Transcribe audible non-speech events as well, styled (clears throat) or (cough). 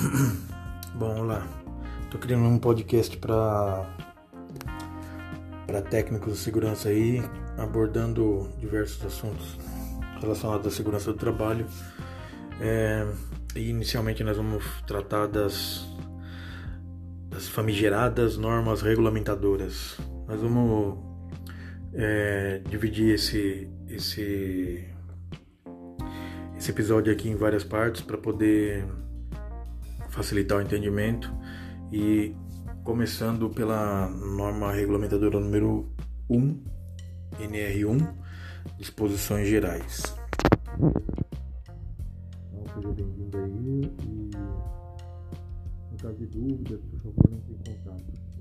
(clears throat) criando um podcast para para técnicos de segurança aí, abordando diversos assuntos relacionados à segurança do trabalho. É, e inicialmente nós vamos tratar das, das famigeradas normas regulamentadoras. Nós vamos é, dividir esse, esse, esse episódio aqui em várias partes para poder facilitar o entendimento e começando pela norma regulamentadora número 1, NR1, disposições gerais. Então, seja bem-vindo aí e no caso de dúvidas, por favor, entre em contato.